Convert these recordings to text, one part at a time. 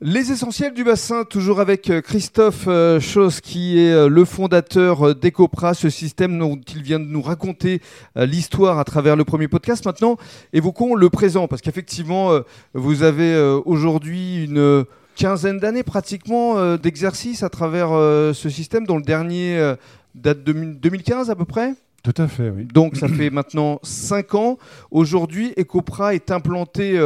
Les essentiels du bassin, toujours avec euh, Christophe euh, Chauss, qui est euh, le fondateur d'Ecopra, ce système dont il vient de nous raconter l'histoire à travers le premier podcast. Maintenant, évoquons le présent, parce qu'effectivement, vous avez aujourd'hui une quinzaine d'années pratiquement d'exercice à travers ce système, dont le dernier date de 2015 à peu près tout à fait, oui. Donc ça fait maintenant cinq ans. Aujourd'hui, Ecopra est implanté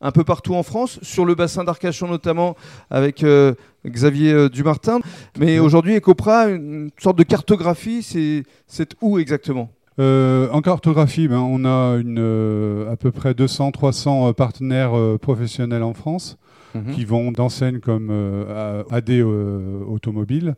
un peu partout en France, sur le bassin d'Arcachon notamment, avec euh, Xavier euh, Dumartin. Mais aujourd'hui, Ecopra, une sorte de cartographie, c'est où exactement? Euh, en cartographie, ben, on a une, à peu près 200-300 partenaires professionnels en France. Mhm. qui vont d'enseignes comme euh, AD euh, Automobile,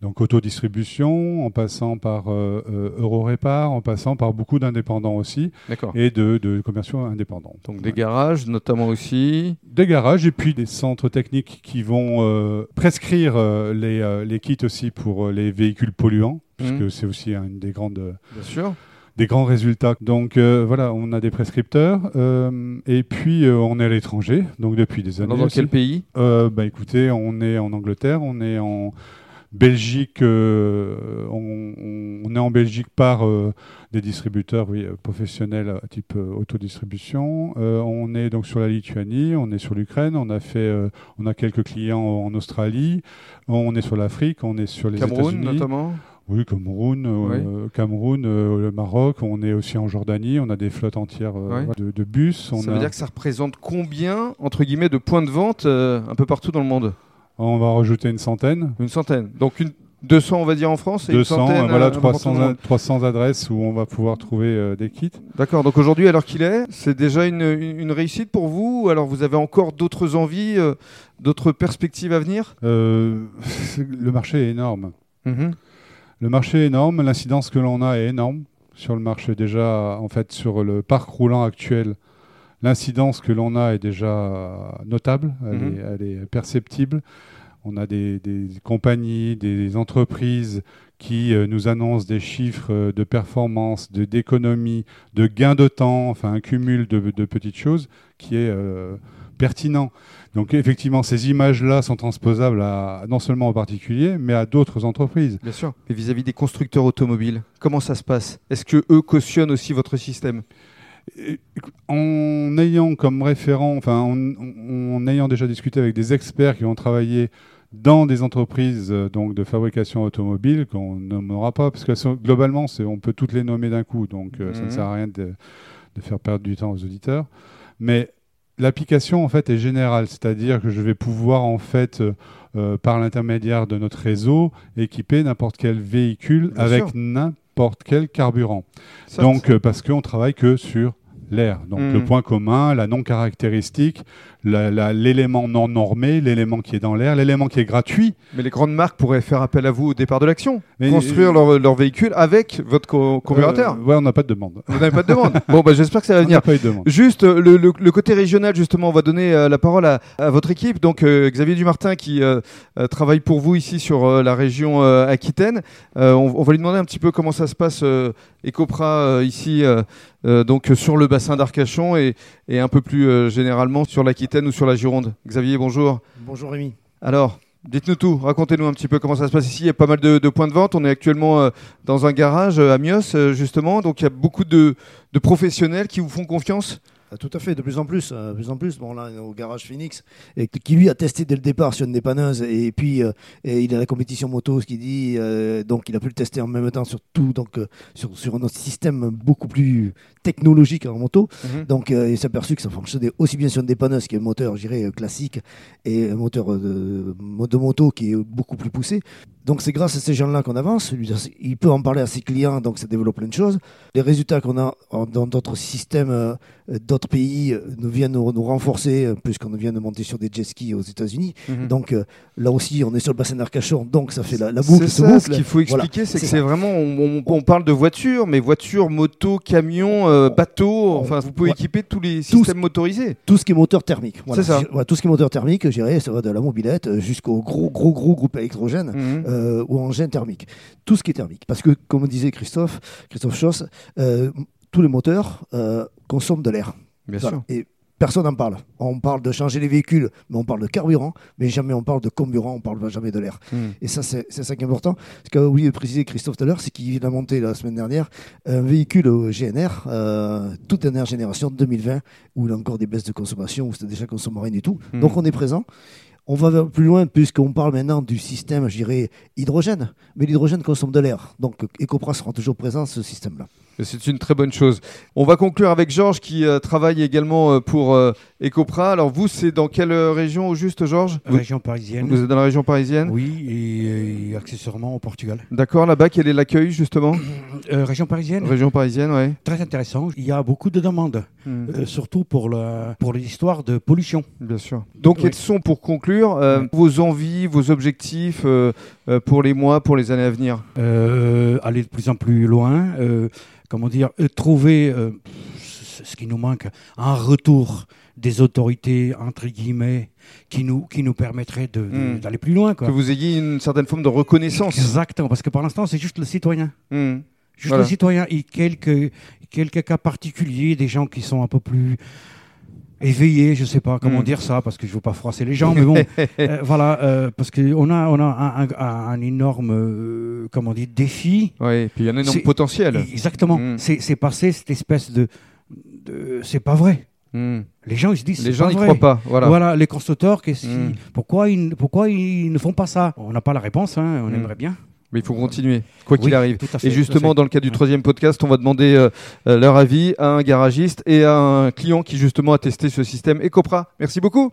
donc autodistribution, en passant par euh, Eurorépar, en passant par beaucoup d'indépendants aussi, et de, commerciaux indépendants. Donc des garages notamment aussi Des garages et puis des centres techniques qui vont prescrire les, les, kits aussi pour les véhicules polluants, mhm. puisque c'est aussi une des grandes... Bien sûr des grands résultats. Donc euh, voilà, on a des prescripteurs euh, et puis euh, on est à l'étranger, donc depuis des années. dans quel pays? Bah écoutez, on est en Angleterre, on est en Belgique, on, est en Belgique par des distributeurs oui, professionnels type autodistribution. on est donc sur la Lituanie, on est sur l'Ukraine, on a fait, on a quelques clients en Australie, on est sur l'Afrique, on est sur les États-Unis. notamment? Oui, Cameroun, euh, Cameroun euh, le Maroc, on est aussi en Jordanie, on a des flottes entières euh, de, bus. ça veut dire que ça représente combien, entre guillemets, de points de vente un peu partout dans le monde? On va rajouter une centaine. Une centaine. Donc une 200, on va dire, en France et 200, voilà, 300, 300, adresses où on va pouvoir trouver des kits. D'accord, donc aujourd'hui, alors qu'il est, c'est déjà une, une, réussite pour vous ou alors vous avez encore d'autres envies, d'autres perspectives à venir? Le marché est énorme. Mm le marché est énorme, l'incidence que l'on a est énorme sur le marché déjà, en fait, sur le parc roulant actuel. L'incidence que l'on a est déjà notable, elle, est, mhm. perceptible. On a des, compagnies, des entreprises qui euh, nous annoncent des chiffres euh, de performance, d'économie, de, gains gain de temps, enfin un cumul de, petites choses qui est euh, pertinent. Donc effectivement, ces images-là sont transposables à, non seulement aux particuliers, mais à d'autres entreprises. Bien sûr. Et vis-à-vis des constructeurs automobiles, comment ça se passe? Est-ce que eux cautionnent aussi votre système? En ayant comme référent, enfin en, ayant déjà discuté avec des experts qui ont travaillé dans des entreprises euh, donc de fabrication automobile qu'on nommera pas parce que globalement on peut toutes les nommer d'un coup donc euh, ça ne mhm. sert à rien de, de, faire perdre du temps aux auditeurs mais l'application en fait est générale, c'est-à-dire que je vais pouvoir en fait euh, euh, par l'intermédiaire de notre réseau équiper n'importe quel véhicule avec n'importe quel carburant. Donc euh, parce qu'on travaille que sur l'air. Donc le hmm. point commun, la non caractéristique, l'élément non normé, l'élément qui est dans l'air, l'élément qui est gratuit. Mais les grandes marques pourraient faire appel à vous au départ de l'action, construire leur, leur, véhicule avec votre co euh, ouais, on n'a pas de demande. Vous n'avez pas de demande. bon, bah, j'espère que ça va venir. Pas eu de demande. Juste euh, le, le, côté régional, justement, on va donner euh, la parole à, à, votre équipe. Donc Xavier Dumartin qui travaille pour vous ici sur la région Aquitaine. On, on, va lui demander un petit peu comment ça se passe Ecopra ici, donc sur le bassin d'Arcachon et, et, un peu plus généralement sur l'Aquitaine ou sur la Gironde. Xavier, bonjour. Bonjour Rémi. Alors, dites-nous tout, racontez-nous un petit peu comment ça se passe ici. Il y a pas mal de, points de vente. On est actuellement euh, dans un garage euh, à Mios, euh, justement. Donc il y a beaucoup de professionnels qui vous font confiance tout à fait, de plus en plus, euh, de plus en plus. Bon là, au garage Phoenix, et qui lui a testé dès le départ sur une dépanneuse, et puis euh, et il a la compétition moto, ce qu'il dit, euh, donc il a pu le tester en même temps sur tout, donc sur, sur un système beaucoup plus technologique en moto. Mhm. Donc il s'est aperçu que ça fonctionnait aussi bien sur une dépanneuse qui est un moteur, je dirais, classique, et un moteur de, de moto qui est beaucoup plus poussé. Donc c'est grâce à ces gens-là qu'on avance. Il peut en parler à ses clients, donc ça développe plein de choses. Les résultats qu'on a dans d'autres systèmes, euh, d'autres pays, euh, nous viennent nous, renforcer, euh, puisqu'on vient de monter sur des jet skis aux États-Unis. Mhm. Donc là aussi, on est sur le bassin d'Arcachon, donc ça fait la, la boucle. C'est ça, ce qu'il faut expliquer, c'est que c'est vraiment, on, parle de voitures, mais voitures, motos, camions, bateaux, enfin vous pouvez équiper tous les systèmes motorisés. Tout ce qui est moteur thermique. C'est ça. tout ce qui est moteur thermique, je dirais, ça va de la mobilette jusqu'au gros, gros, gros groupe électrogène. Mhm. Euh, ou engin thermique. Tout ce qui est thermique. Parce que, comme disait Christophe, Christophe Schoss, euh, tous les moteurs euh, consomment de l'air. Bien sûr. Et personne n'en parle. On parle de changer les véhicules, mais on parle de carburant, mais jamais on parle de comburant, on parle jamais de l'air. Mm. Et ça, c'est ça qui est important. Ce qu'a oublié de préciser Christophe tout à l'heure, c'est qu'il a monté la semaine dernière un véhicule au GNR, euh, toute dernière génération 2020, où il a encore des baisses de consommation, où c'était déjà consommé rien du tout. Mm. Donc on est présent. On va plus loin puisqu'on parle maintenant du système, je dirais, hydrogène. Mais l'hydrogène consomme de l'air. Donc Ecopra sera toujours présent ce système-là. C'est une très bonne chose. On va conclure avec Georges qui euh, travaille également euh, pour euh, Ecopra. Alors vous, c'est dans quelle région au juste, Georges? Région parisienne. vous êtes dans la région parisienne? Oui, et, et accessoirement au Portugal. D'accord, là-bas, quel est l'accueil justement? Région parisienne, Région parisienne, ouais. très intéressant. Il y a beaucoup de demandes, Mm. euh, surtout pour, le, pour les histoires de pollution. Bien sûr. Donc, Oui. quels sont, pour conclure, vos envies, vos objectifs pour les mois, pour les années à venir Euh, aller de plus en plus loin, euh, comment dire, euh, trouver euh, ce qui nous manque, un retour des autorités, entre guillemets, qui nous, qui nous permettrait de- de- Mm. d'aller plus loin. Quoi. Que vous ayez une certaine forme de reconnaissance. Exactement, parce que pour l'instant, c'est juste le citoyen. Mm. Juste Voilà. le citoyen et quelques, quelques cas particuliers, des gens qui sont un peu plus éveillés, je sais pas comment Mm. dire ça, parce que je veux pas froisser les gens, mais bon, euh, voilà, euh, parce qu'on a, on a un, un- un énorme, euh, comment dire, défi. Et puis il y a un énorme potentiel. Exactement. Mm. C'est passé cette espèce de, de c'est pas vrai. Mm. Les gens ils se disent Les gens n'y croient pas. Voilà. Voilà. les constructeurs, pourquoi, ils, pourquoi ils ne font pas ça? On n'a pas la réponse, hein, on aimerait bien. Mais il faut continuer, quoi qu'il Oui, arrive. fait, Et justement, dans le cadre du troisième podcast, on va demander euh, euh, leur avis à un garagiste et à un client qui justement a testé ce système Ecopra. Merci beaucoup.